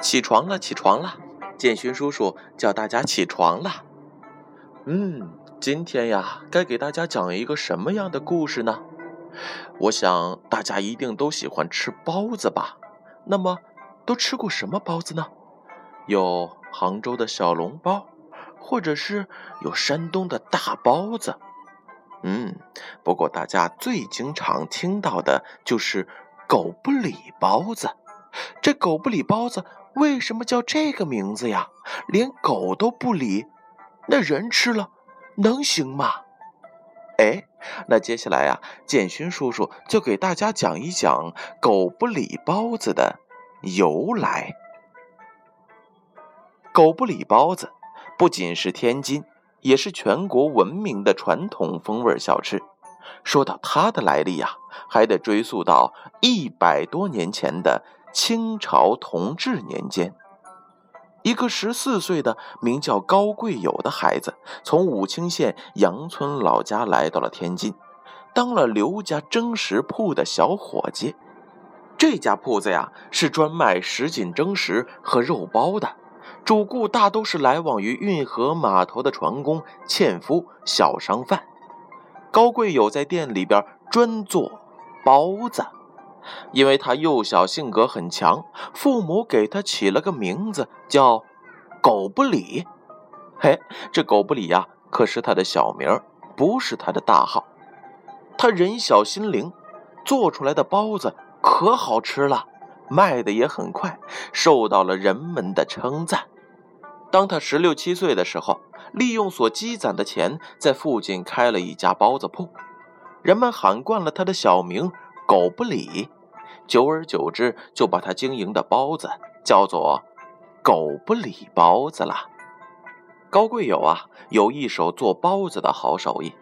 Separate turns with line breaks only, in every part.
起床了，起床了！建勋叔叔叫大家起床了。嗯，今天呀，该给大家讲一个什么样的故事呢？我想大家一定都喜欢吃包子吧？那么，都吃过什么包子呢？有杭州的小笼包，或者是有山东的大包子。嗯，不过大家最经常听到的就是狗不理包子。这狗不理包子为什么叫这个名字呀？连狗都不理，那人吃了能行吗？哎，那接下来呀，建勋叔叔就给大家讲一讲狗不理包子的由来。狗不理包子不仅是天津，也是全国闻名的传统风味小吃。说到它的来历呀，还得追溯到一百多年前的。清朝同治年间，一个十四岁的名叫高贵友的孩子，从武清县杨村老家来到了天津，当了刘家蒸食铺的小伙计。这家铺子呀，是专卖什锦蒸食和肉包的，主顾大都是来往于运河码头的船工、纤夫、小商贩。高贵友在店里边专做包子。因为他幼小，性格很强，父母给他起了个名字叫“狗不理”。嘿，这狗不理呀，可是他的小名，不是他的大号。他人小心灵，做出来的包子可好吃了，卖的也很快，受到了人们的称赞。当他十六七岁的时候，利用所积攒的钱，在附近开了一家包子铺，人们喊惯了他的小名“狗不理”。久而久之，就把他经营的包子叫做“狗不理包子”了。高贵友啊，有一手做包子的好手艺，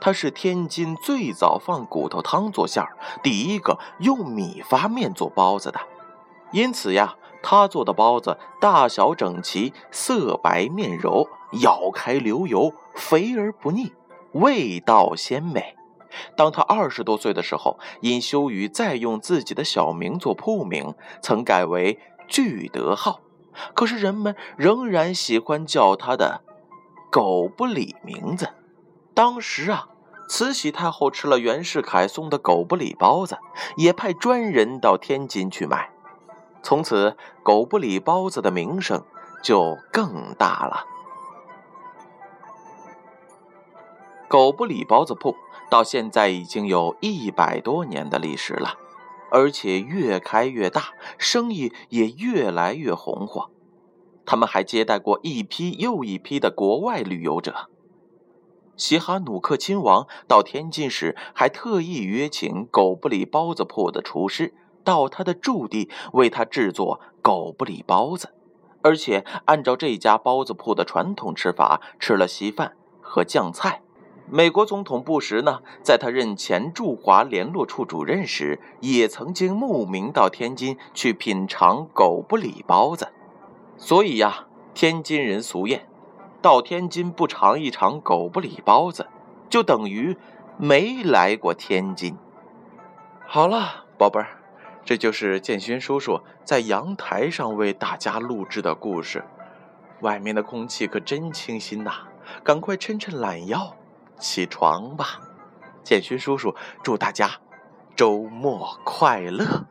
他是天津最早放骨头汤做馅儿，第一个用米发面做包子的。因此呀，他做的包子大小整齐，色白面柔，咬开流油，肥而不腻，味道鲜美。当他二十多岁的时候，因羞于再用自己的小名做铺名，曾改为聚德号。可是人们仍然喜欢叫他的“狗不理”名字。当时啊，慈禧太后吃了袁世凯送的狗不理包子，也派专人到天津去买。从此，狗不理包子的名声就更大了。狗不理包子铺。到现在已经有一百多年的历史了，而且越开越大，生意也越来越红火。他们还接待过一批又一批的国外旅游者。西哈努克亲王到天津时，还特意约请狗不理包子铺的厨师到他的驻地为他制作狗不理包子，而且按照这家包子铺的传统吃法，吃了稀饭和酱菜。美国总统布什呢，在他任前驻华联络处主任时，也曾经慕名到天津去品尝狗不理包子。所以呀，天津人俗谚：到天津不尝一尝狗不理包子，就等于没来过天津。好了，宝贝儿，这就是建勋叔叔在阳台上为大家录制的故事。外面的空气可真清新呐，赶快抻抻懒腰。起床吧，建勋叔叔，祝大家周末快乐。